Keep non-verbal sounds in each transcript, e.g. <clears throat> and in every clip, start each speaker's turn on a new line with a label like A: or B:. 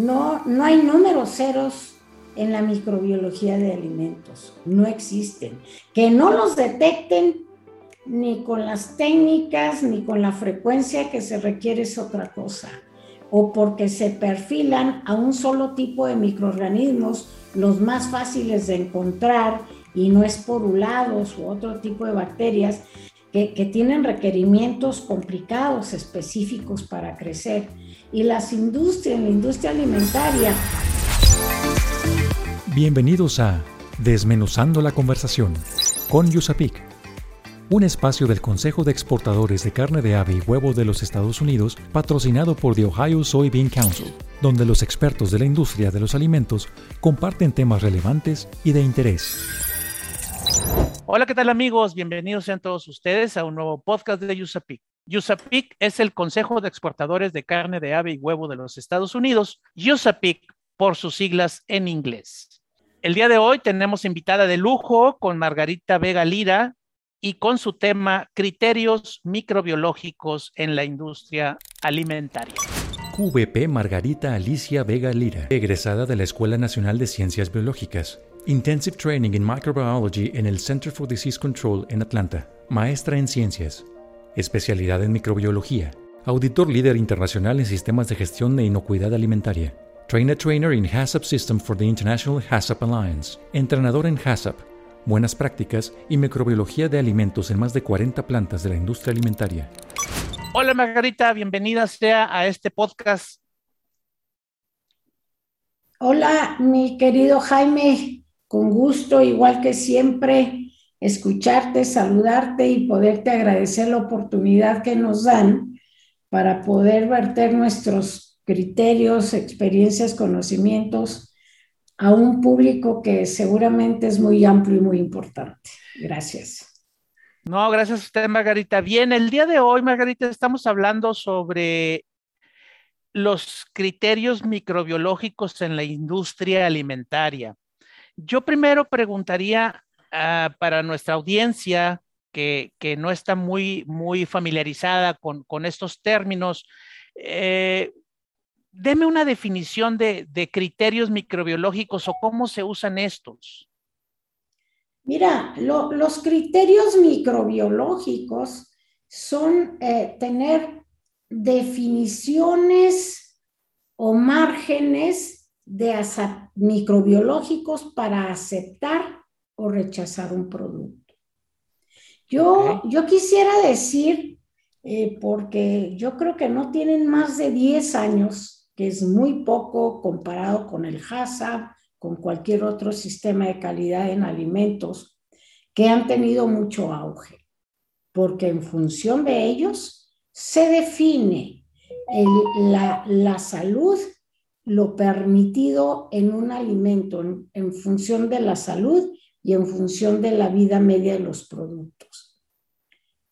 A: no, no hay números ceros en la microbiología de alimentos, no existen. Que no los detecten ni con las técnicas ni con la frecuencia que se requiere es otra cosa. O porque se perfilan a un solo tipo de microorganismos, los más fáciles de encontrar y no esporulados u otro tipo de bacterias que, que tienen requerimientos complicados específicos para crecer. Y las industrias, la industria alimentaria.
B: Bienvenidos a Desmenuzando la conversación con Yusapik un espacio del Consejo de Exportadores de Carne de Ave y Huevo de los Estados Unidos, patrocinado por The Ohio Soybean Council, donde los expertos de la industria de los alimentos comparten temas relevantes y de interés.
C: Hola, ¿qué tal amigos? Bienvenidos sean todos ustedes a un nuevo podcast de USAPIC. USAPIC es el Consejo de Exportadores de Carne de Ave y Huevo de los Estados Unidos, USAPIC por sus siglas en inglés. El día de hoy tenemos invitada de lujo con Margarita Vega Lira, y con su tema Criterios microbiológicos en la industria alimentaria.
B: QVP Margarita Alicia Vega Lira, egresada de la Escuela Nacional de Ciencias Biológicas. Intensive Training in Microbiology en el Center for Disease Control en Atlanta. Maestra en Ciencias. Especialidad en Microbiología. Auditor líder internacional en sistemas de gestión de inocuidad alimentaria. Trainer Trainer in HACCP System for the International HACCP Alliance. Entrenador en HACCP buenas prácticas y microbiología de alimentos en más de 40 plantas de la industria alimentaria.
C: Hola Margarita, bienvenida sea a este podcast.
A: Hola, mi querido Jaime, con gusto, igual que siempre, escucharte, saludarte y poderte agradecer la oportunidad que nos dan para poder verter nuestros criterios, experiencias, conocimientos a un público que seguramente es muy amplio y muy importante. Gracias.
C: No, gracias a usted, Margarita. Bien, el día de hoy, Margarita, estamos hablando sobre los criterios microbiológicos en la industria alimentaria. Yo primero preguntaría ah, para nuestra audiencia que, no está muy, muy familiarizada con, estos términos, eh, deme una definición de, criterios microbiológicos o cómo se usan estos.
A: Mira, los criterios microbiológicos son eh, tener definiciones o márgenes de microbiológicos para aceptar o rechazar un producto. Yo, yo quisiera decir, eh, porque yo creo que no tienen más de 10 años que es muy poco comparado con el HACCP, con cualquier otro sistema de calidad en alimentos, que han tenido mucho auge, porque en función de ellos se define la, salud, lo permitido en un alimento, en función de la salud y en función de la vida media de los productos.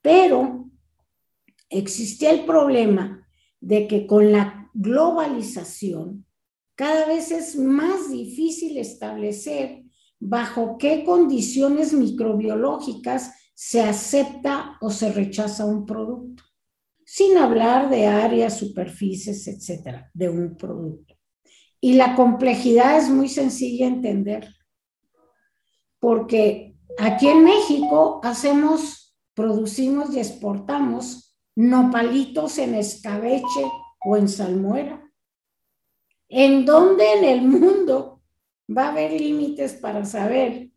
A: Pero existía el problema de que con la globalización, cada vez es más difícil establecer bajo qué condiciones microbiológicas se acepta o se rechaza un producto, sin hablar de áreas, superficies, etcétera, de un producto. Y la complejidad es muy sencilla entender, porque aquí en México hacemos, producimos y exportamos nopalitos en escabeche o en salmuera. ¿En dónde en el mundo va a haber límites para saber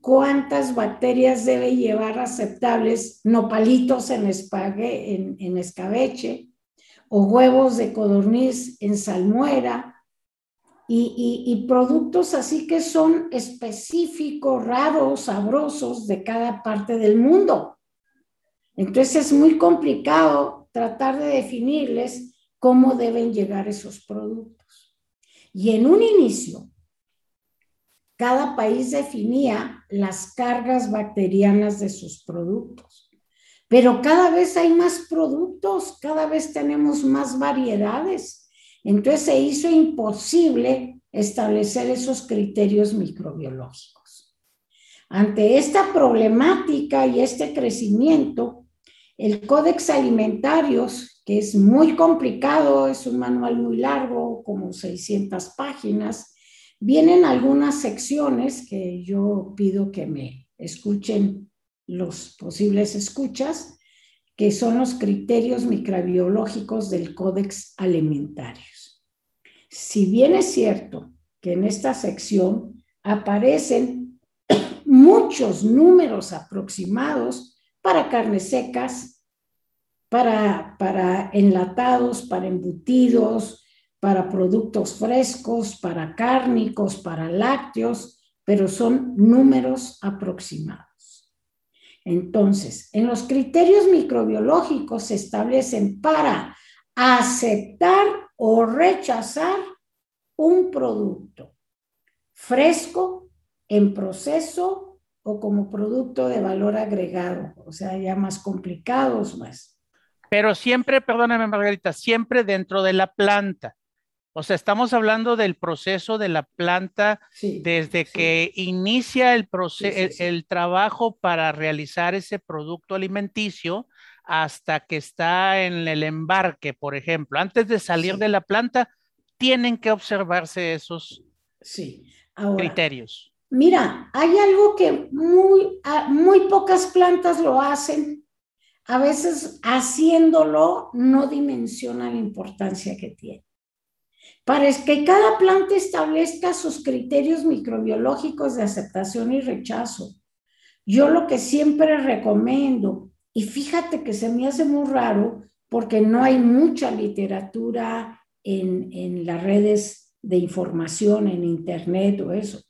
A: cuántas bacterias debe llevar aceptables nopalitos en, espague, en, escabeche o huevos de codorniz en salmuera? Y, productos así que son específicos, raros, sabrosos de cada parte del mundo. Entonces es muy complicado tratar de definirles cómo deben llegar esos productos. Y en un inicio, cada país definía las cargas bacterianas de sus productos. Pero cada vez hay más productos, cada vez tenemos más variedades. Entonces se hizo imposible establecer esos criterios microbiológicos. Ante esta problemática y este crecimiento, El Códex Alimentarios, que es muy complicado, es un manual muy largo, como 600 páginas, vienen algunas secciones que yo pido que me escuchen los posibles escuchas, que son los criterios microbiológicos del Códex Alimentarios. Si bien es cierto que en esta sección aparecen <clears throat> muchos números aproximados para carnes secas, para, para enlatados, para embutidos, para productos frescos, para cárnicos, para lácteos, pero son números aproximados. Entonces, en los criterios microbiológicos se establecen para aceptar o rechazar un producto fresco, en proceso o como producto de valor agregado, o sea, ya más complicados más.
C: Pero siempre, perdóname Margarita, siempre dentro de la planta. O sea, estamos hablando del proceso de la planta desde que inicia el, el, trabajo para realizar ese producto alimenticio hasta que está en el embarque, por ejemplo. Antes de salir de la planta, tienen que observarse esos criterios.
A: Mira, hay algo que muy, muy pocas plantas lo hacen. A veces haciéndolo no dimensiona la importancia que tiene. Para que cada planta establezca sus criterios microbiológicos de aceptación y rechazo. Yo lo que siempre recomiendo, y fíjate que se me hace muy raro porque no hay mucha literatura en, en las redes de información, en internet o eso,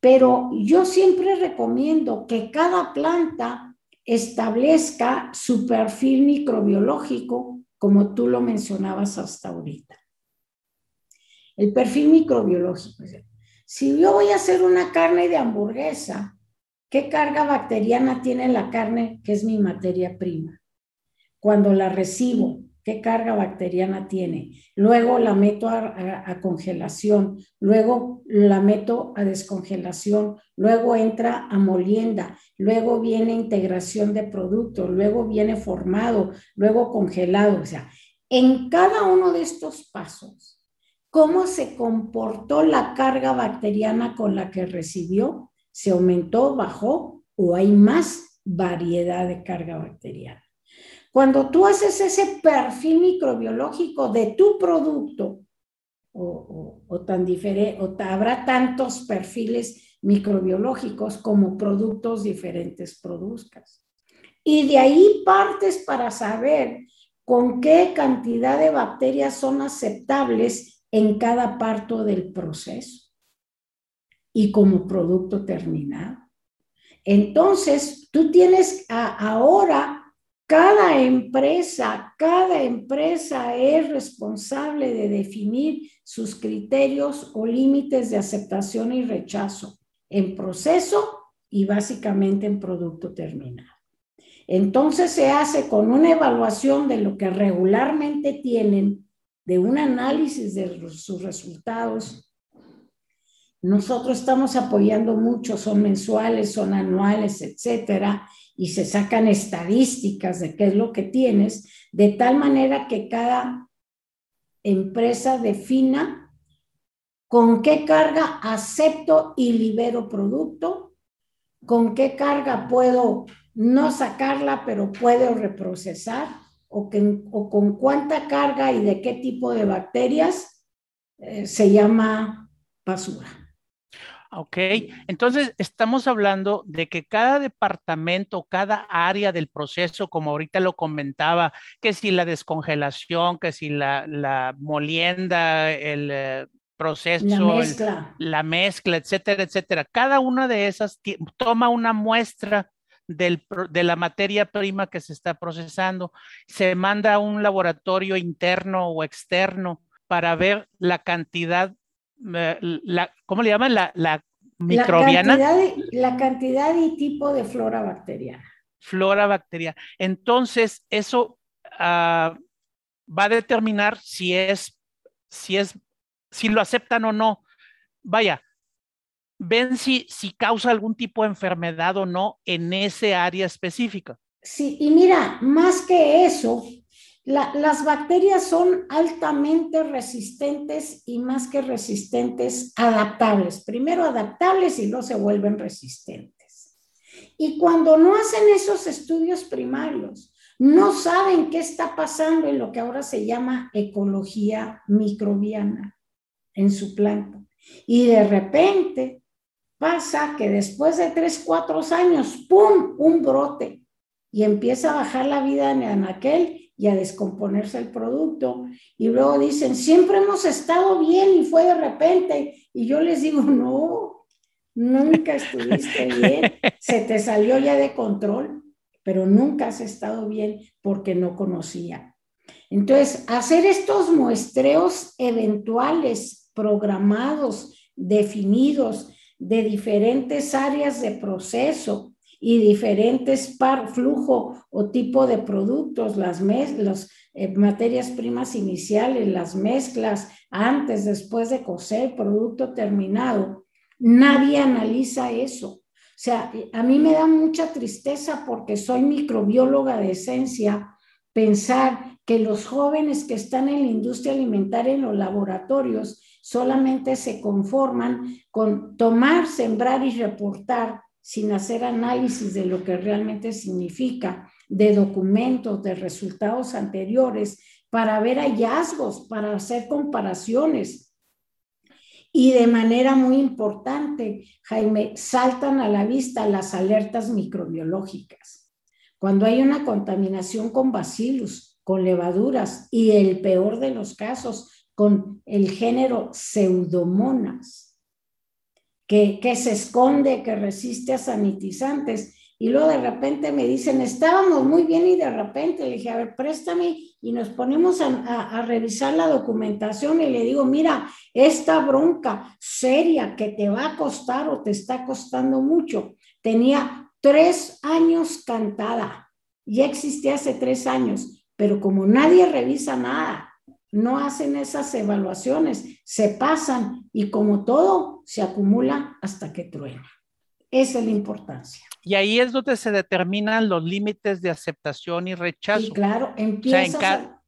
A: pero yo siempre recomiendo que cada planta establezca su perfil microbiológico, como tú lo mencionabas hasta ahorita. El perfil microbiológico. Si yo voy a hacer una carne de hamburguesa, ¿qué carga bacteriana tiene la carne, que es mi materia prima? Cuando la recibo, ¿qué carga bacteriana tiene? Luego la meto a, congelación, luego la meto a descongelación, luego entra a molienda, luego viene integración de producto, luego viene formado, luego congelado. O sea, en cada uno de estos pasos cómo se comportó la carga bacteriana con la que recibió, se aumentó, bajó o hay más variedad de carga bacteriana. Cuando tú haces ese perfil microbiológico de tu producto, o, tan diferente, o habrá tantos perfiles microbiológicos como productos diferentes produzcas. Y de ahí partes para saber con qué cantidad de bacterias son aceptables en cada parto del proceso y como producto terminado. Entonces, tú tienes ahora, cada empresa, cada empresa es responsable de definir sus criterios o límites de aceptación y rechazo en proceso y básicamente en producto terminado. Entonces se hace con una evaluación de lo que regularmente tienen de un análisis de sus resultados. Nosotros estamos apoyando mucho, son mensuales, son anuales, etcétera, y se sacan estadísticas de qué es lo que tienes, de tal manera que cada empresa defina con qué carga acepto y libero producto, con qué carga puedo no sacarla, pero puedo reprocesar o, con cuánta carga y de qué tipo de bacterias eh, se llama basura.
C: Ok, entonces estamos hablando de que cada departamento, cada área del proceso, como ahorita lo comentaba, que si la descongelación, que si la, molienda, el eh, proceso, la mezcla. la mezcla, etcétera, etcétera, cada una de esas toma una muestra de la materia prima que se está procesando. Se manda a un laboratorio interno o externo para ver la cantidad, la, ¿cómo le llaman? La, microbiana.
A: La cantidad, y tipo de flora bacteriana.
C: Flora bacteriana. Entonces, eso ah, va a determinar si es, si es, si lo aceptan o no. Vaya, ven si, si causa algún tipo de enfermedad o no en ese área específica.
A: Sí, y mira, más que eso, las bacterias son altamente resistentes y más que resistentes, adaptables. Primero adaptables y luego se vuelven resistentes. Y cuando no hacen esos estudios primarios, no saben qué está pasando en lo que ahora se llama ecología microbiana en su planta. Y de repente pasa que después de tres, cuatro años, ¡pum!, un brote y empieza a bajar la vida en aquel y a descomponerse el producto. Y luego dicen, siempre hemos estado bien y fue de repente. Y yo les digo, <laughs> no, nunca estuviste <laughs> bien, se te salió ya de control, pero nunca has estado bien porque no conocía. Entonces, hacer estos muestreos eventuales, programados, definidos, de diferentes áreas de proceso, y diferentes par, flujo o tipo de productos, las, las eh, materias primas iniciales, las mezclas antes, después de coser, producto terminado. Nadie analiza eso. O sea, a mí me da mucha tristeza porque soy microbióloga de esencia pensar que los jóvenes que están en la industria alimentaria en los laboratorios solamente se conforman con tomar, sembrar y reportar sin hacer análisis de lo que realmente significa, de documentos, de resultados anteriores, para ver hallazgos, para hacer comparaciones. Y de manera muy importante, Jaime, saltan a la vista las alertas microbiológicas. Cuando hay una contaminación con bacillus, con levaduras y el peor de los casos, con el género pseudomonas que, se esconde, que resiste a sanitizantes. Y luego de repente me dicen, estábamos muy bien y de repente le dije, a ver, préstame y nos ponemos a, revisar la documentación y le digo, mira, esta bronca seria que te va a costar o te está costando mucho, tenía tres años cantada, ya existía hace tres años, pero como nadie revisa nada, no hacen esas evaluaciones, se pasan y como todo se acumula hasta que truena. Esa es la importancia.
C: Y ahí es donde se determinan los límites de aceptación y rechazo. Y
A: claro, empiezas, a,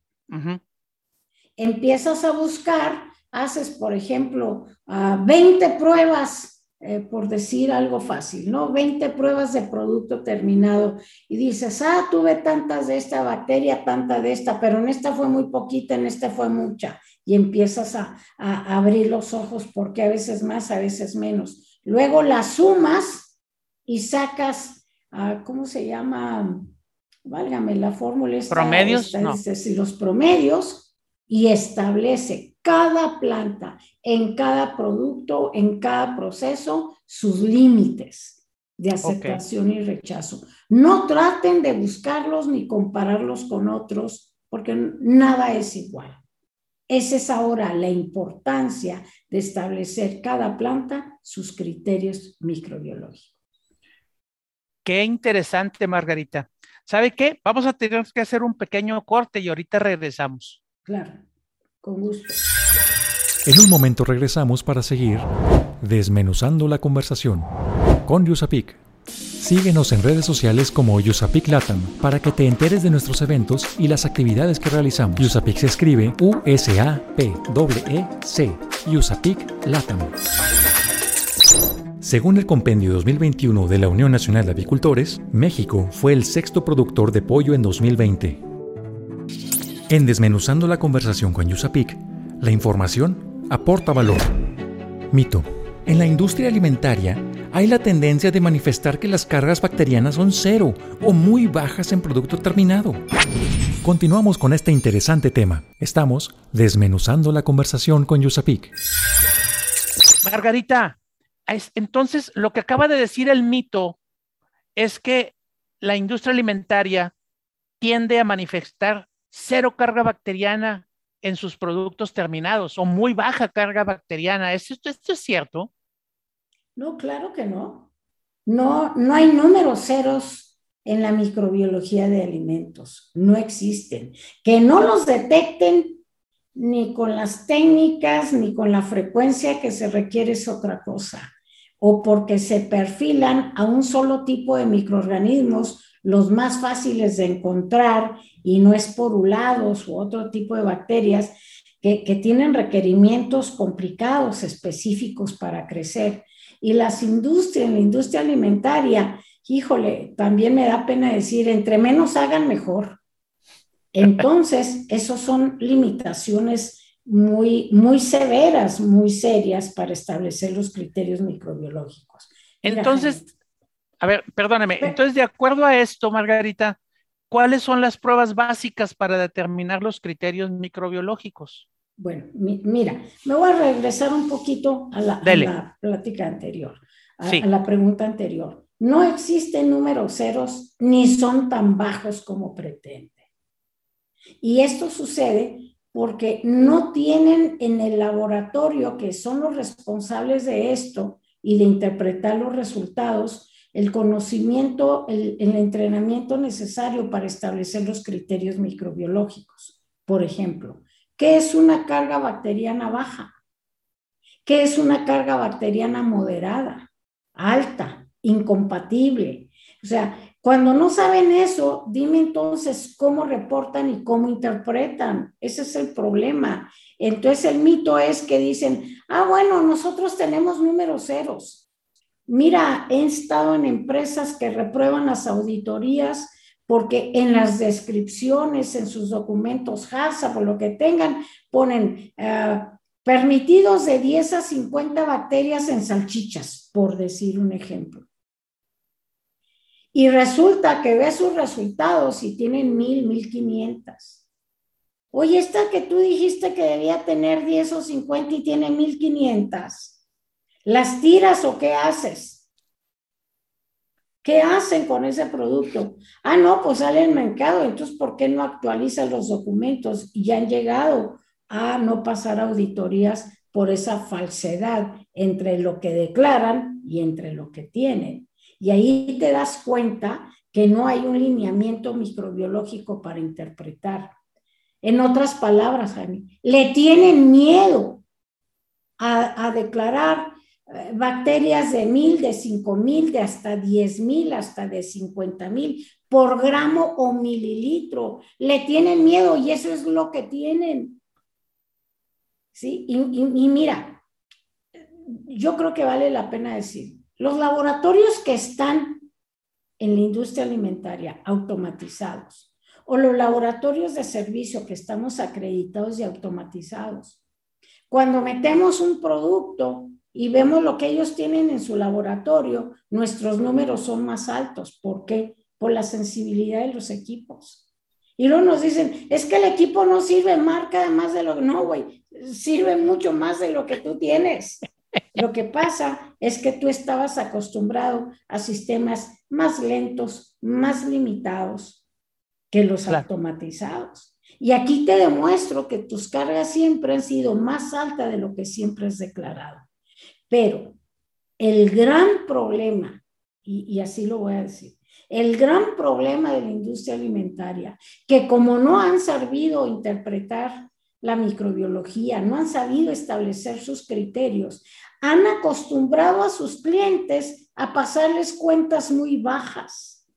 A: empiezas a buscar, haces, por ejemplo, 20 pruebas eh, por decir algo fácil, ¿no? 20 pruebas de producto terminado y dices, ah, tuve tantas de esta bacteria, tanta de esta, pero en esta fue muy poquita, en esta fue mucha. Y empiezas a, abrir los ojos porque a veces más, a veces menos. Luego las sumas y sacas, ah, ¿cómo se llama? Válgame la fórmula.
C: ¿Promedios?
A: los promedios y establece cada planta, en cada producto, en cada proceso, sus límites de aceptación y rechazo. No traten de buscarlos ni compararlos con otros, porque nada es igual. Esa es ahora la importancia de establecer cada planta sus criterios microbiológicos.
C: Qué interesante, Margarita. ¿Sabe qué? Vamos a tener que hacer un pequeño corte y ahorita regresamos.
A: Claro, con gusto.
B: En un momento regresamos para seguir desmenuzando la conversación con Yusapik. Síguenos en redes sociales como Yusapik Latam para que te enteres de nuestros eventos y las actividades que realizamos. Yusapik se escribe U-S-A-P-E-C. Yusapik Latam. Según el compendio 2021 de la Unión Nacional de Avicultores, México fue el sexto productor de pollo en 2020. En Desmenuzando la conversación con Yusapik, la información aporta valor. Mito. En la industria alimentaria hay la tendencia de manifestar que las cargas bacterianas son cero o muy bajas en producto terminado. Continuamos con este interesante tema. Estamos desmenuzando la conversación con Yusapik.
C: Margarita, entonces lo que acaba de decir el mito es que la industria alimentaria tiende a manifestar cero carga bacteriana en sus productos terminados o muy baja carga bacteriana. ¿Esto, esto es cierto?
A: No, claro que no. No, no hay números ceros en la microbiología de alimentos. No existen. Que no los detecten ni con las técnicas ni con la frecuencia que se requiere es otra cosa. O porque se perfilan a un solo tipo de microorganismos los más fáciles de encontrar y no esporulados u otro tipo de bacterias que, que tienen requerimientos complicados específicos para crecer. Y las industrias, la industria alimentaria, híjole, también me da pena decir, entre menos hagan mejor. Entonces, <laughs> esos son limitaciones muy, muy severas, muy serias para establecer los criterios microbiológicos.
C: Entonces, a ver, perdóname, entonces de acuerdo a esto, Margarita, ¿cuáles son las pruebas básicas para determinar los criterios microbiológicos?
A: Bueno, mira, me voy a regresar un poquito a la, plática anterior, a, la pregunta anterior. No existen números ceros ni son tan bajos como pretende. Y esto sucede porque no tienen en el laboratorio, que son los responsables de esto y de interpretar los resultados, el conocimiento, el, entrenamiento necesario para establecer los criterios microbiológicos. Por ejemplo, ¿qué es una carga bacteriana baja? ¿Qué es una carga bacteriana moderada, alta, incompatible? O sea, cuando no saben eso, dime entonces cómo reportan y cómo interpretan. Ese es el problema. Entonces el mito es que dicen, ah, bueno, nosotros tenemos números ceros. Mira, he estado en empresas que reprueban las auditorías porque en las descripciones, en sus documentos HACCP o lo que tengan, ponen eh, permitidos de 10 a 50 bacterias en salchichas, por decir un ejemplo. Y resulta que ve sus resultados y tienen mil, mil quinientas. Oye, esta que tú dijiste que debía tener 10 o 50 y tiene mil quinientas. ¿Las tiras o qué haces? ¿Qué hacen con ese producto? Ah, no, pues sale el mercado. Entonces, ¿por qué no actualizan los documentos? Y ya han llegado a no pasar auditorías por esa falsedad entre lo que declaran y entre lo que tienen. Y ahí te das cuenta que no hay un lineamiento microbiológico para interpretar. En otras palabras, Jaime, le tienen miedo a, declarar bacterias de mil, de cinco mil, de hasta diez mil, hasta de cincuenta mil por gramo o mililitro. Le tienen miedo y eso es lo que tienen. ¿Sí? y mira, yo creo que vale la pena decir, los laboratorios que están en la industria alimentaria automatizados o los laboratorios de servicio que estamos acreditados y automatizados. Cuando metemos un producto y vemos lo que ellos tienen en su laboratorio, nuestros números son más altos. ¿Por qué? Por la sensibilidad de los equipos. Y luego nos dicen, es que el equipo no sirve marca además de lo que, no, güey, sirve mucho más de lo que tú tienes. <laughs> Lo que pasa es que tú estabas acostumbrado a sistemas más lentos, más limitados que los automatizados. Y aquí te demuestro que tus cargas siempre han sido más altas de lo que siempre has declarado. Pero el gran problema, y, así lo voy a decir, el gran problema de la industria alimentaria, que como no han sabido interpretar la microbiología, no han sabido establecer sus criterios, han acostumbrado a sus clientes a pasarles cuentas muy bajas.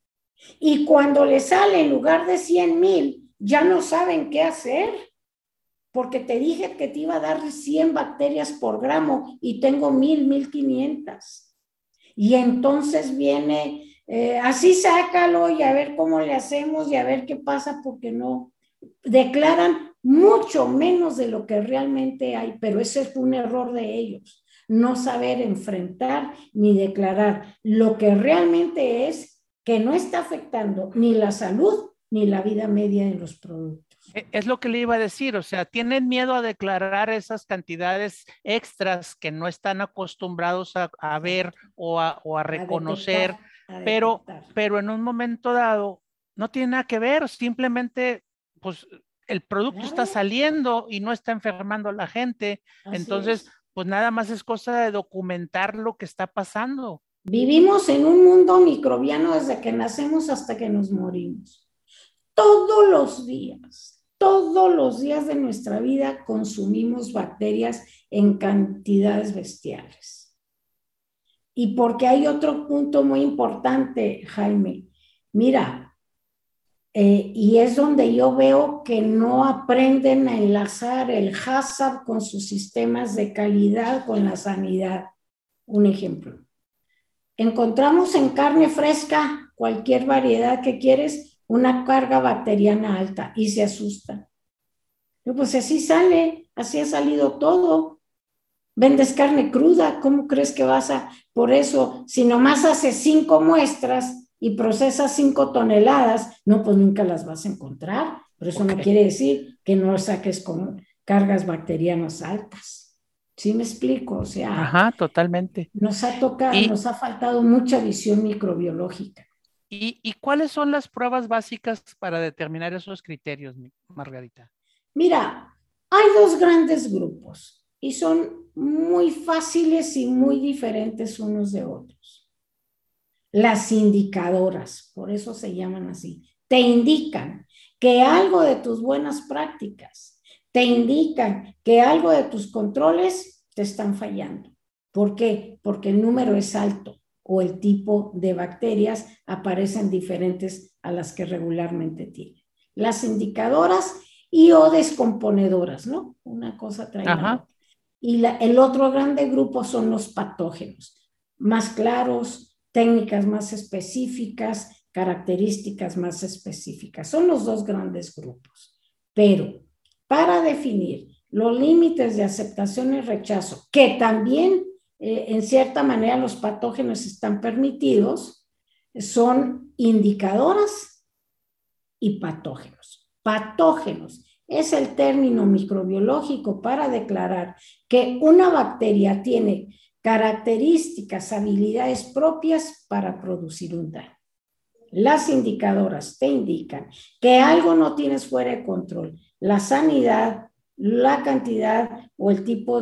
A: Y cuando les sale en lugar de 100 mil, ya no saben qué hacer. Porque te dije que te iba a dar 100 bacterias por gramo y tengo mil, mil quinientas. Y entonces viene, eh, así sácalo y a ver cómo le hacemos y a ver qué pasa porque no declaran mucho menos de lo que realmente hay, pero ese es un error de ellos no saber enfrentar ni declarar lo que realmente es que no está afectando ni la salud ni la vida media de los productos.
C: E, es lo que le iba a decir, o sea, tienen miedo a declarar esas cantidades extras que no están acostumbrados a, ver o a, reconocer, pero, pero en un momento dado no tiene nada que ver, simplemente pues el producto está saliendo y no está enfermando a la gente, entonces pues nada más es cosa de documentar lo que está pasando.
A: Vivimos en un mundo microbiano desde que nacemos hasta que nos morimos. Todos los días, todos los días de nuestra vida consumimos bacterias en cantidades bestiales. Y porque hay otro punto muy importante, Jaime. Mira, eh, y es donde yo veo que no aprenden a enlazar el HACCP con sus sistemas de calidad, con la sanidad. Un ejemplo. Encontramos en carne fresca, cualquier variedad que quieres, una carga bacteriana alta y se asustan. pues así sale, así ha salido todo. Vendes carne cruda, ¿cómo crees que vas a, por eso, si nomás haces cinco muestras, y procesas cinco toneladas, no, pues nunca las vas a encontrar. Pero eso no quiere decir que no saques con cargas bacterianas altas. ¿Sí me explico? O sea,
C: Ajá, totalmente.
A: Nos ha tocado, nos ha faltado mucha visión microbiológica.
C: ¿Y, ¿Y cuáles son las pruebas básicas para determinar esos criterios, Margarita?
A: Mira, hay dos grandes grupos y son muy fáciles y muy diferentes unos de otros las indicadoras, por eso se llaman así, te indican que algo de tus buenas prácticas, te indican que algo de tus controles te están fallando. ¿Por qué? Porque el número es alto o el tipo de bacterias aparecen diferentes a las que regularmente tiene. Las indicadoras y o descomponedoras, ¿no? Una cosa trae Y el otro grande grupo son los patógenos, más claros, técnicas más específicas, características más específicas. Son los dos grandes grupos. Pero para definir los límites de aceptación y rechazo, que también eh, en cierta manera los patógenos están permitidos, son indicadoras y patógenos. Patógenos es el término microbiológico para declarar que una bacteria tiene características, habilidades propias para producir un daño. Las indicadoras te indican que algo no tienes fuera de control. La sanidad, la cantidad o el tipo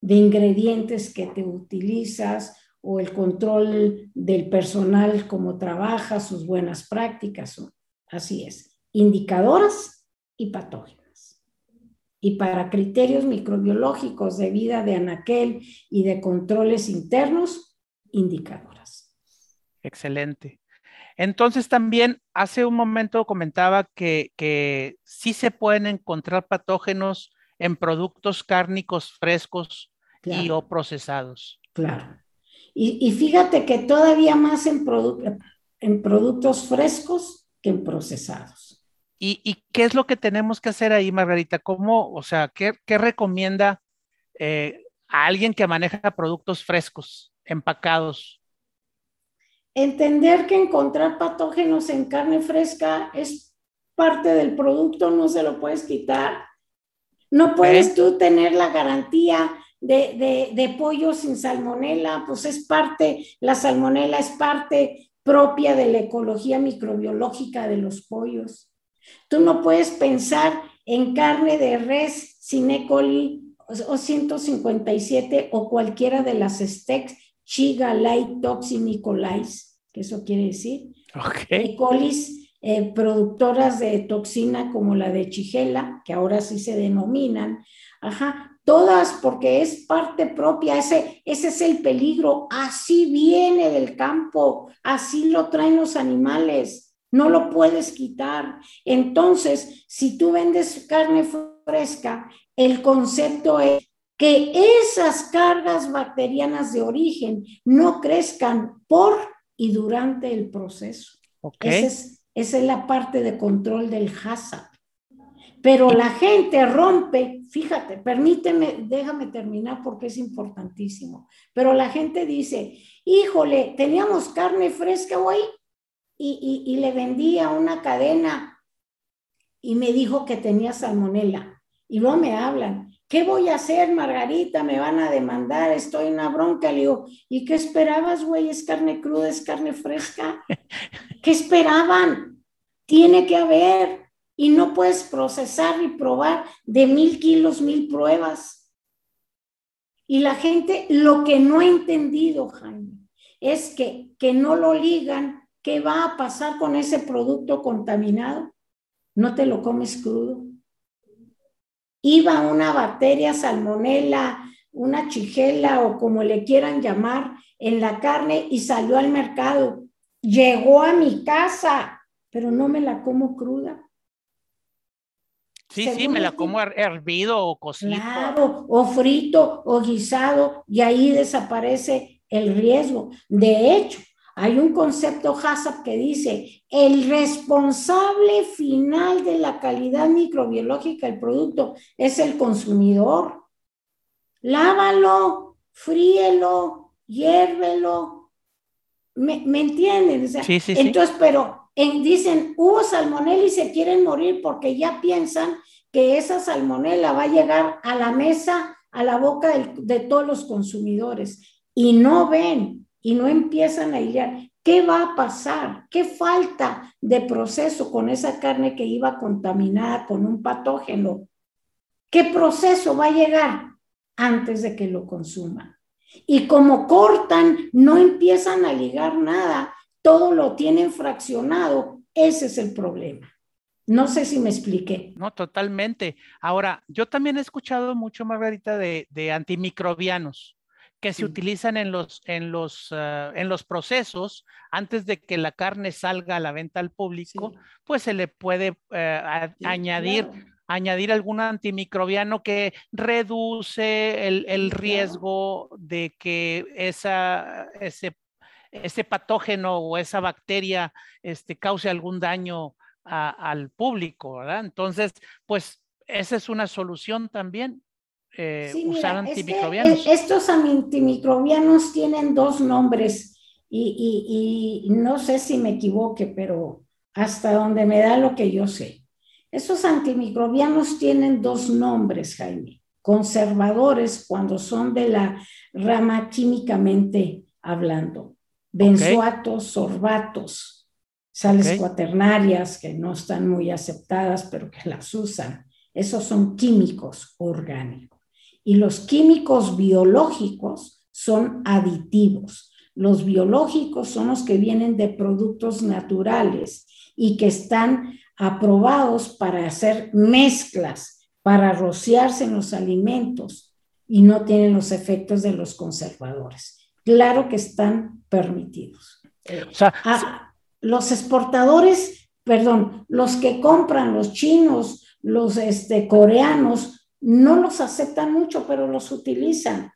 A: de, ingredientes que te utilizas o el control del personal, cómo trabaja, sus buenas prácticas. Así es. Indicadoras y patógenos y para criterios microbiológicos de vida de anaquel y de controles internos, indicadoras.
C: Excelente. Entonces también hace un momento comentaba que, que sí se pueden encontrar patógenos en productos cárnicos frescos y o procesados.
A: Claro. Y, fíjate que todavía más en, en productos frescos que en procesados.
C: ¿Y, qué es lo que tenemos que hacer ahí, Margarita? ¿Cómo, o sea, qué, recomienda eh, a alguien que maneja productos frescos, empacados?
A: Entender que encontrar patógenos en carne fresca es parte del producto, no se lo puedes quitar. No puedes tú tener la garantía de, de, de, pollo sin salmonela, pues es parte, la salmonela es parte propia de la ecología microbiológica de los pollos. Tú no puedes pensar en carne de res sin E. coli o 157 o cualquiera de las steaks Chiga, Light, Toxinicolais, que eso quiere decir.
C: E.
A: colis eh, productoras de toxina como la de Chigela, que ahora sí se denominan. Ajá, todas porque es parte propia, ese, ese es el peligro, así viene del campo, así lo traen los animales no lo puedes quitar. Entonces, si tú vendes carne fresca, el concepto es que esas cargas bacterianas de origen no crezcan por y durante el proceso. Esa, es, la parte de control del hazard. Pero la gente rompe, fíjate, permíteme, déjame terminar porque es importantísimo. Pero la gente dice, híjole, teníamos carne fresca hoy y, le vendí a una cadena y me dijo que tenía salmonela. Y luego me hablan, ¿qué voy a hacer, Margarita? Me van a demandar, estoy en una bronca. Le digo, ¿y qué esperabas, güey? ¿Es carne cruda, es carne fresca? <laughs> ¿Qué esperaban? Tiene que haber. Y no puedes procesar y probar de mil kilos, mil pruebas. Y la gente, lo que no ha entendido, Jaime, es que, que no lo ligan ¿Qué va a pasar con ese producto contaminado? No te lo comes crudo. Iba una bacteria salmonela, una chigela o como le quieran llamar en la carne y salió al mercado llegó a mi casa, pero no me la como cruda.
C: Sí, sí, me la como hervido o cocido.
A: Claro, o frito o guisado, y ahí desaparece el riesgo. De hecho, hay un concepto HACCP que dice, el responsable final de la calidad microbiológica del producto es el consumidor. Lávalo, fríelo, hiérvelo. ¿Me, me entienden? sí, sí, entonces, pero dicen, hubo salmonela y se quieren morir porque ya piensan que esa salmonela va a llegar a la mesa, a la boca de todos los consumidores. Y no ven y no empiezan a ir. ¿Qué va a pasar? ¿Qué falta de proceso con esa carne que iba contaminada con un patógeno? ¿Qué proceso va a llegar antes de que lo consuman? Y como cortan, no empiezan a ligar nada, todo lo tienen fraccionado. Ese es el problema. No sé si me expliqué.
C: No, totalmente. Ahora, yo también he escuchado mucho, Margarita, de, de antimicrobianos que se utilizan en los, en, los, ah, en los procesos antes de que la carne salga a la venta al público, pues se le puede eh, añadir, añadir algún antimicrobiano que reduce el, riesgo de que esa, ese, ese, patógeno o esa bacteria este, cause algún daño al público, ¿verdad? Entonces, pues esa es una solución también eh, usar antimicrobianos.
A: estos antimicrobianos tienen dos nombres y, no sé si me equivoque, pero hasta donde me da lo que yo sé. Esos antimicrobianos tienen dos nombres, Jaime. Conservadores cuando son de la rama químicamente hablando. Benzoatos, sorbatos, sales cuaternarias que no están muy aceptadas, pero que las usan. Esos son químicos orgánicos. Y los químicos biológicos son aditivos. Los biológicos son los que vienen de productos naturales y que están aprobados para hacer mezclas, para rociarse en los alimentos y no tienen los efectos de los conservadores. Claro que están permitidos. Ah, los exportadores, perdón, los que compran, los chinos, los este, coreanos, no los aceptan mucho, pero los utilizan,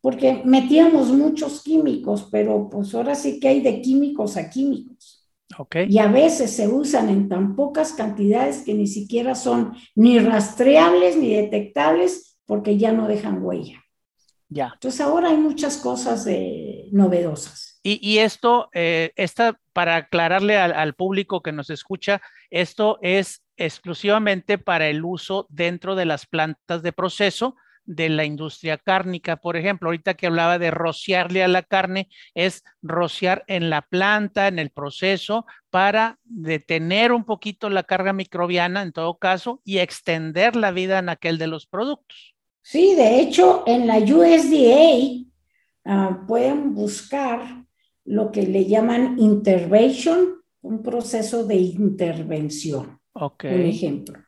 A: porque metíamos muchos químicos, pero pues ahora sí que hay de químicos a químicos. Okay. Y a veces se usan en tan pocas cantidades que ni siquiera son ni rastreables ni detectables porque ya no dejan huella. Ya. Entonces ahora hay muchas cosas de, novedosas.
C: Y, esto, eh, esta, para aclararle al, público que nos escucha, esto es exclusivamente para el uso dentro de las plantas de proceso de la industria cárnica, por ejemplo, ahorita que hablaba de rociarle a la carne, es rociar en la planta, en el proceso, para detener un poquito la carga microbiana en todo caso y extender la vida en aquel de los productos.
A: Sí, de hecho, en la USDA ah, pueden buscar lo que le llaman intervention, un proceso de intervención. Un ejemplo.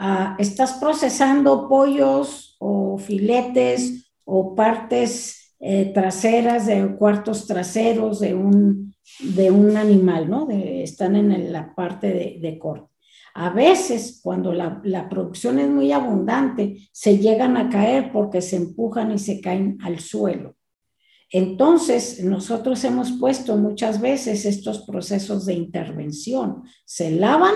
A: Ah, estás procesando pollos o filetes o partes eh, traseras de cuartos traseros de un, de un animal, ¿no? están en la parte de, corte. A veces, cuando la, la, producción es muy abundante, se llegan a caer porque se empujan y se caen al suelo. Entonces, nosotros hemos puesto muchas veces estos procesos de intervención. Se lavan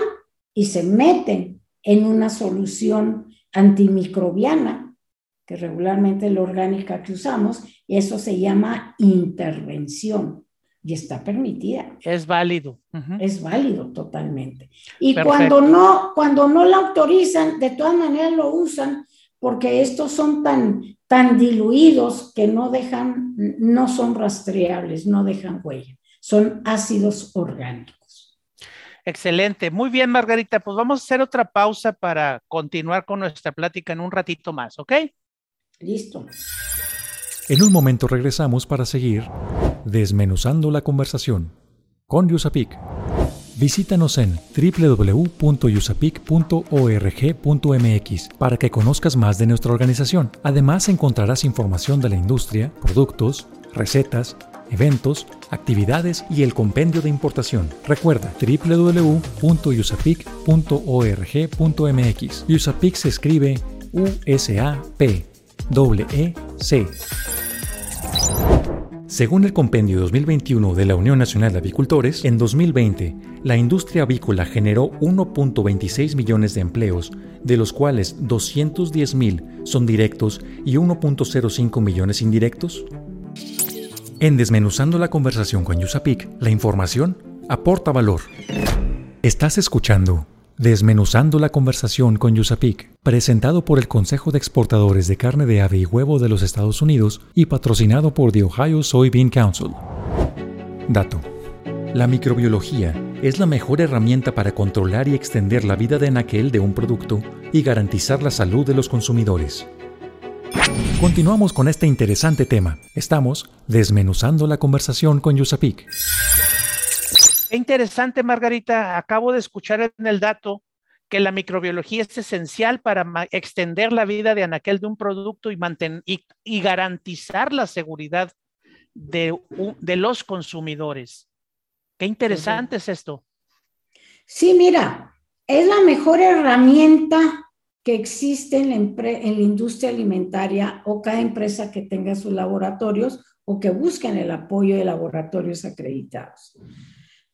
A: y se meten en una solución antimicrobiana, que regularmente es la orgánica que usamos, eso se llama intervención y está permitida.
C: Es válido.
A: Es válido totalmente. Y cuando no, cuando no la autorizan, de todas maneras lo usan porque estos son tan, tan diluidos que no dejan, no son rastreables, no dejan huella. Son ácidos orgánicos.
C: Excelente. Muy bien, Margarita. Pues vamos a hacer otra pausa para continuar con nuestra plática en un ratito más, ¿ok?
A: Listo.
B: En un momento regresamos para seguir desmenuzando la conversación con Yusapic. Visítanos en www.usapic.org.mx para que conozcas más de nuestra organización. Además encontrarás información de la industria, productos, recetas, eventos, actividades y el compendio de importación. Recuerda www.usapic.org.mx. USAPIC se escribe U-S-A-P. E C. Según el Compendio 2021 de la Unión Nacional de Avicultores, en 2020, la industria avícola generó 1.26 millones de empleos, de los cuales 210 mil son directos y 1.05 millones indirectos. En Desmenuzando la conversación con Yusapik, la información aporta valor. Estás escuchando Desmenuzando la conversación con Yusapik, presentado por el Consejo de Exportadores de Carne de Ave y Huevo de los Estados Unidos y patrocinado por The Ohio Soybean Council. Dato. La microbiología es la mejor herramienta para controlar y extender la vida de anaquel de un producto y garantizar la salud de los consumidores. Continuamos con este interesante tema. Estamos desmenuzando la conversación con Yusapik.
C: Qué interesante, Margarita. Acabo de escuchar en el dato que la microbiología es esencial para extender la vida de anaquel de un producto y, y, garantizar la seguridad de, de, los consumidores. Qué interesante es esto.
A: Sí, mira, es la mejor herramienta que existe en la, industria alimentaria o cada empresa que tenga sus laboratorios o que busquen el apoyo de laboratorios acreditados.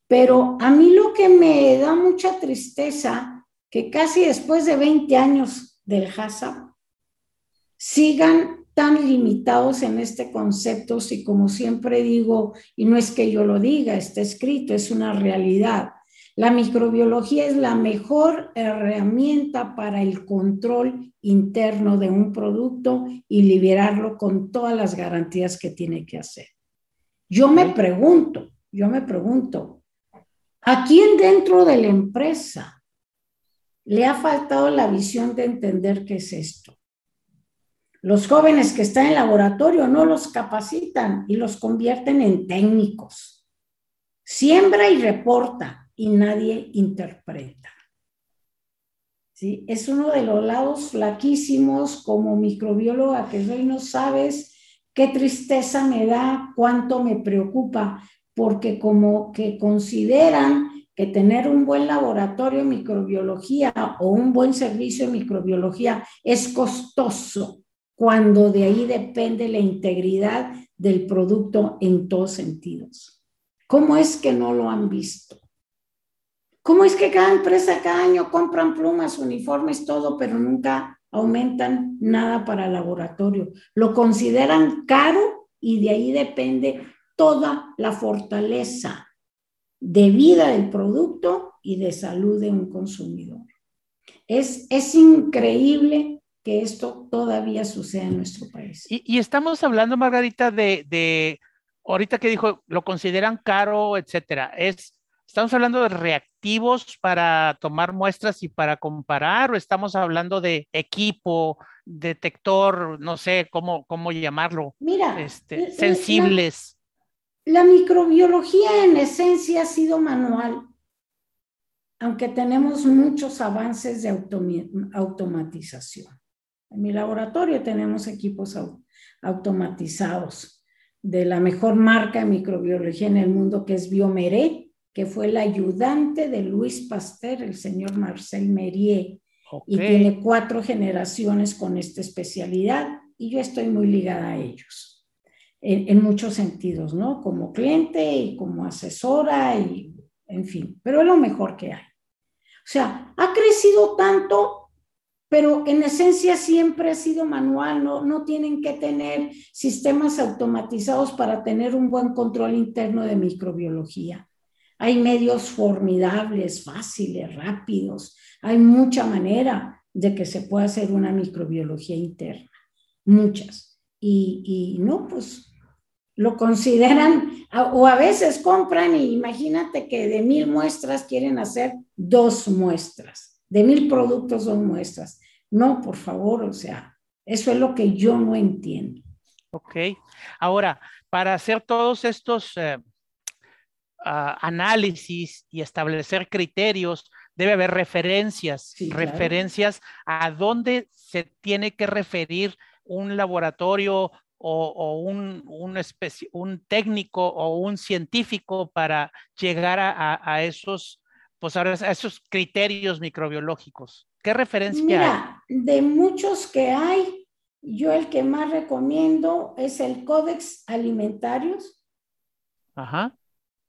A: Pero a mí lo que me da mucha tristeza, que casi después de 20 años del HACCP, sigan tan limitados en este concepto, si como siempre digo, y no es que yo lo diga, está escrito, es una realidad. La microbiología es la mejor herramienta para el control interno de un producto y liberarlo con todas las garantías que tiene que hacer. Yo me pregunto, yo me pregunto, ¿A quién dentro de la empresa le ha faltado la visión de entender qué es esto? Los jóvenes que están en laboratorio no los capacitan y los convierten en técnicos. Siembra y reporta y nadie interpreta. ¿Sí? Es uno de los lados flaquísimos como microbióloga que soy, no sabes qué tristeza me da, cuánto me preocupa, porque como que consideran que tener un buen laboratorio de microbiología o un buen servicio de microbiología es costoso, cuando de ahí depende la integridad del producto en todos sentidos. ¿Cómo es que no lo han visto? ¿Cómo es que cada empresa cada año compran plumas, uniformes, todo, pero nunca aumentan nada para el laboratorio? Lo consideran caro y de ahí depende toda la fortaleza de vida del producto y de salud de un consumidor. Es, es increíble que esto todavía suceda en nuestro país.
C: Y, estamos hablando, Margarita, de, de, ahorita que dijo, lo consideran caro, etcétera. Es, ¿Estamos hablando de reactivos para tomar muestras y para comparar o estamos hablando de equipo, detector, no sé cómo, cómo llamarlo?
A: Mira,
C: este, sensibles.
A: La microbiología en esencia ha sido manual, aunque tenemos muchos avances de automatización. En mi laboratorio tenemos equipos automatizados de la mejor marca de microbiología en el mundo, que es Biomeré, que fue el ayudante de Luis Pasteur, el señor Marcel Merier, y tiene cuatro generaciones con esta especialidad, y yo estoy muy ligada a ellos en, muchos sentidos, ¿no? Como cliente y como asesora y, en fin, pero es lo mejor que hay. O sea, ha crecido tanto, pero en esencia siempre ha sido manual, no, no tienen que tener sistemas automatizados para tener un buen control interno de microbiología. Hay medios formidables, fáciles, rápidos. Hay mucha manera de que se pueda hacer una microbiología interna, muchas. Y, y no, pues lo consideran o a veces compran y imagínate que de mil muestras quieren hacer dos muestras, de mil productos dos muestras. No, por favor, o sea, eso es lo que yo no entiendo.
C: Ok, ahora, para hacer todos estos eh, ah, análisis y establecer criterios, debe haber referencias, referencias a dónde se tiene que referir un laboratorio o, un, un, técnico o un científico para llegar a, esos, pues a esos criterios microbiológicos? ¿Qué referencia
A: Mira, de muchos que hay, yo el que más recomiendo es el Códex Alimentarios.
C: Ajá.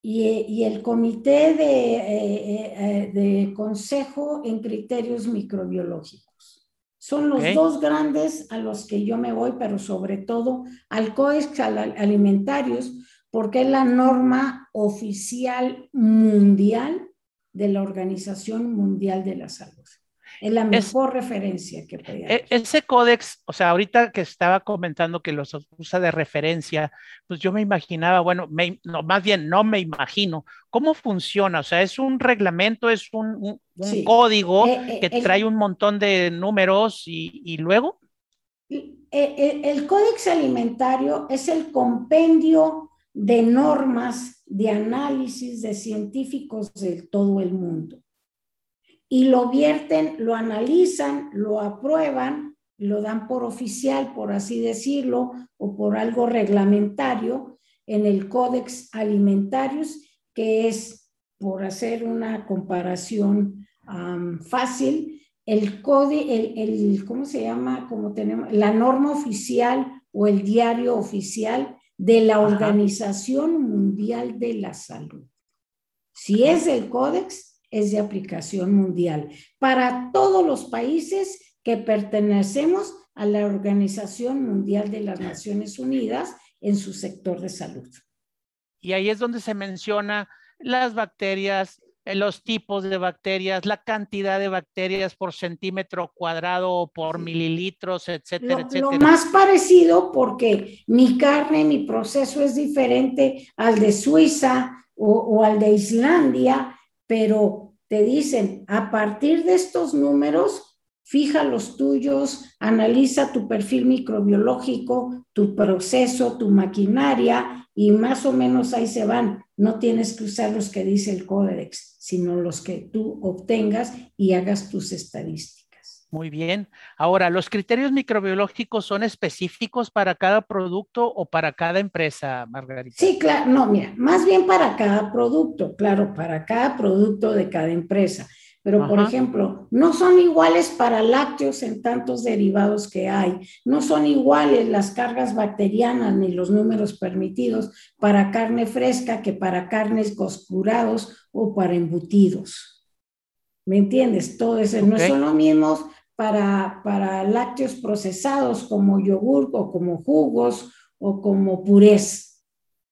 A: Y, el Comité de, eh, eh, de Consejo en Criterios Microbiológicos. Son los dos grandes a los que yo me voy, pero sobre todo al Códex Alimentarios, porque es la norma oficial mundial de la Organización Mundial de la Salud. Es la mejor referencia que podía
C: e, Ese códex, o sea, ahorita que estaba comentando que los usa de referencia, pues yo me imaginaba, bueno, no, más bien no me imagino, ¿cómo funciona? O sea, es un reglamento, es un, código eh, eh, que trae un montón de números y, luego.
A: El, el códex alimentario es el compendio de normas de análisis de científicos de todo el mundo y lo vierten, lo analizan, lo aprueban, lo dan por oficial, por así decirlo, o por algo reglamentario en el Códex Alimentarios, que es, por hacer una comparación fácil, el código, el, ¿cómo se llama? Como tenemos, la norma oficial o el diario oficial de la Organización Mundial de la Salud. Si es el códex, es de aplicación mundial para todos los países que pertenecemos a la Organización Mundial de las Naciones Unidas en su sector de salud.
C: Y ahí es donde se menciona las bacterias, eh, los tipos de bacterias, la cantidad de bacterias por centímetro cuadrado o por mililitros, etcétera, etcétera.
A: Lo más parecido porque mi carne, mi proceso es diferente al de Suiza o, o al de Islandia pero te dicen, a partir de estos números, fija los tuyos, analiza tu perfil microbiológico, tu proceso, tu maquinaria y más o menos ahí se van. No tienes que usar los que dice el códex, sino los que tú obtengas y hagas tus estadísticas.
C: Muy bien. Ahora, ¿los criterios microbiológicos son específicos para cada producto o para cada empresa, Margarita?
A: Sí, claro. No, mira, más bien para cada producto, claro, para cada producto de cada empresa. Pero, por ejemplo, no son iguales para lácteos en tantos derivados que hay. No son iguales las cargas bacterianas ni los números permitidos para carne fresca que para carnes coscurados o para embutidos. ¿Me entiendes? Todo eso no son los mismos para, lácteos procesados como yogur o como jugos o como purés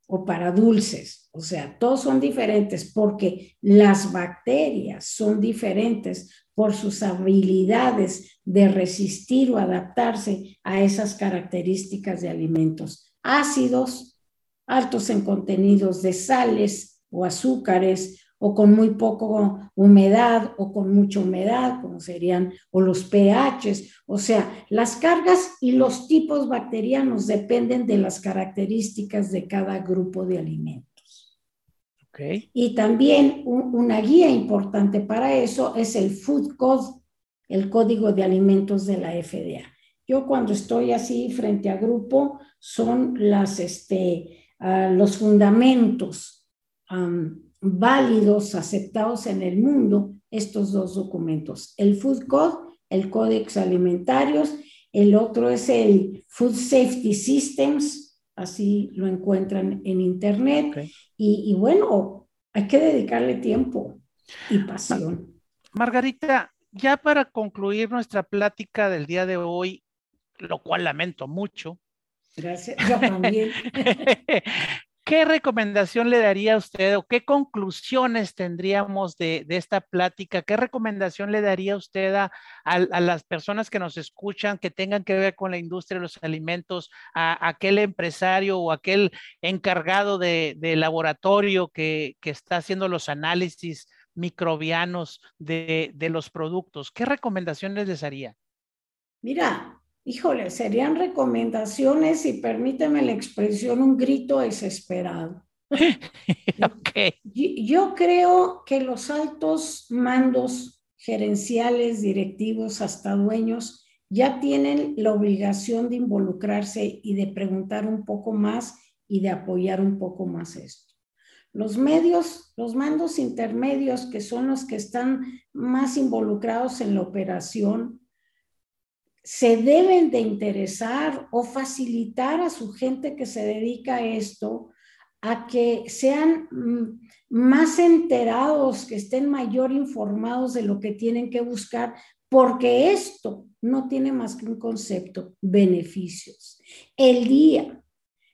A: o para dulces. O sea, todos son diferentes porque las bacterias son diferentes por sus habilidades de resistir o adaptarse a esas características de alimentos ácidos, altos en contenidos de sales o azúcares o con muy poco humedad o con mucha humedad, como serían, o los pHs. O sea, las cargas y los tipos bacterianos dependen de las características de cada grupo de alimentos.
C: Okay.
A: Y también una guía importante para eso es el Food Code, el código de alimentos de la FDA. Yo cuando estoy así frente a grupo son las, este, ah, los fundamentos válidos, aceptados en el mundo, estos dos documentos. El Food Code, el Códex Alimentarios, el otro es el Food Safety Systems, así lo encuentran en Internet. Y, bueno, hay que dedicarle tiempo y pasión.
C: Margarita, ya para concluir nuestra plática del día de hoy, lo cual lamento mucho.
A: Gracias, yo también. <laughs>
C: ¿Qué recomendación le daría a usted o qué conclusiones tendríamos de, esta plática? ¿Qué recomendación le daría usted a, las personas que nos escuchan que tengan que ver con la industria de los alimentos, a, aquel empresario o aquel encargado de, laboratorio que, está haciendo los análisis microbianos de, de los productos? ¿Qué recomendaciones les haría?
A: Mira, híjole, serían recomendaciones y permíteme la expresión, un grito desesperado. <laughs> yo, creo que los altos mandos gerenciales, directivos, hasta dueños, ya tienen la obligación de involucrarse y de preguntar un poco más y de apoyar un poco más esto. Los medios, los mandos intermedios, que son los que están más involucrados en la operación, se deben de interesar o facilitar a su gente que se dedica a esto a que sean mm, más enterados, que estén mayor informados de lo que tienen que buscar, porque esto no tiene más que un concepto, beneficios. El día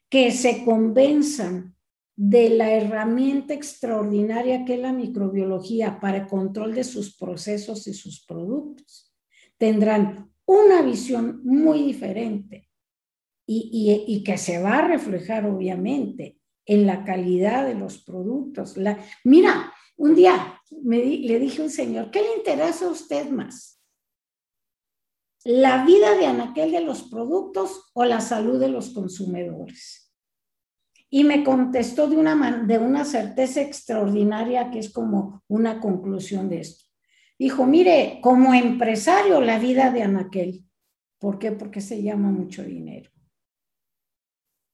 A: que se convenzan de la herramienta extraordinaria que es la microbiología para el control de sus procesos y sus productos, tendrán una visión muy diferente y, que se va a reflejar obviamente en la calidad de los productos. La, mira, un día le dije a un señor, ¿qué le interesa a usted más? ¿La vida de anaquel de los productos o la salud de los consumidores? Y me contestó de una, de una certeza extraordinaria que es como una conclusión de esto. Dijo, mire, como empresario, la vida de Anaquel. ¿Por qué? Porque se llama mucho dinero.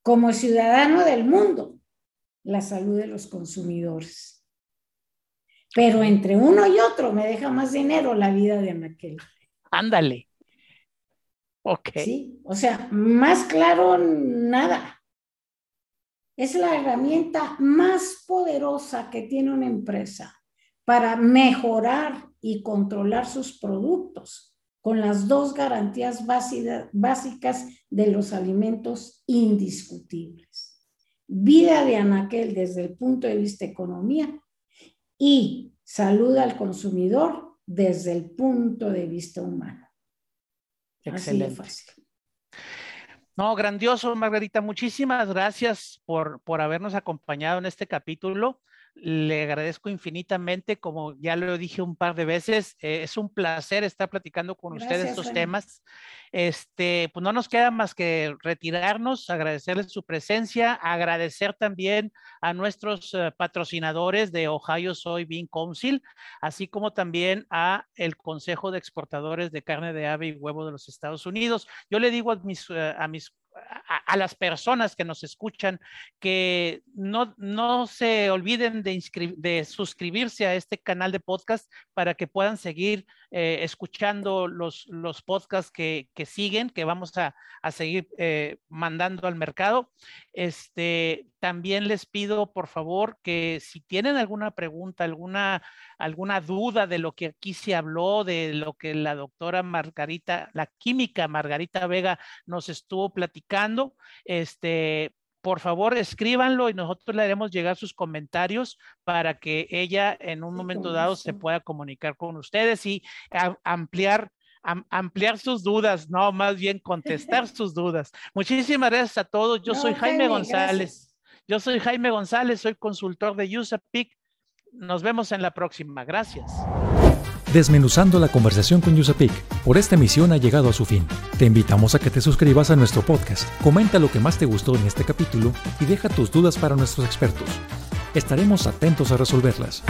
A: Como ciudadano del mundo, la salud de los consumidores. Pero entre uno y otro me deja más dinero la vida de Anaquel.
C: Ándale. Ok.
A: Sí, o sea, más claro, nada. Es la herramienta más poderosa que tiene una empresa para mejorar y controlar sus productos con las dos garantías básicas de los alimentos indiscutibles. Vida de Anaquel desde el punto de vista economía y salud al consumidor desde el punto de vista humano.
C: Excelente. fácil. No, grandioso, Margarita. Muchísimas gracias por, por habernos acompañado en este capítulo. Le agradezco infinitamente, como ya lo dije un par de veces, eh, es un placer estar platicando con ustedes estos temas. Este, pues no nos queda más que retirarnos, agradecerles su presencia, agradecer también a nuestros eh, patrocinadores de Ohio Soybean Council, así como también a el Consejo de Exportadores de Carne de Ave y Huevo de los Estados Unidos. Yo le digo a mis, eh, a mis a, las personas que nos escuchan que no, no se olviden de, de, suscribirse a este canal de podcast para que puedan seguir eh, escuchando los, los podcasts que, que, siguen, que vamos a, a seguir eh, mandando al mercado. Este, también les pido, por favor, que si tienen alguna pregunta, alguna, alguna duda de lo que aquí se habló, de lo que la doctora Margarita, la química Margarita Vega nos estuvo platicando, este, por favor escríbanlo y nosotros le haremos llegar sus comentarios para que ella en un momento dado se pueda comunicar con ustedes y ampliar ampliar sus dudas, no, más bien contestar <laughs> sus dudas. Muchísimas gracias a todos. Yo soy Jaime González. Yo soy Jaime González, soy consultor de USAPIC. Nos vemos en la próxima. Gracias.
B: Desmenuzando la conversación con USAPIC, por esta emisión ha llegado a su fin. Te invitamos a que te suscribas a nuestro podcast, comenta lo que más te gustó en este capítulo y deja tus dudas para nuestros expertos. Estaremos atentos a resolverlas.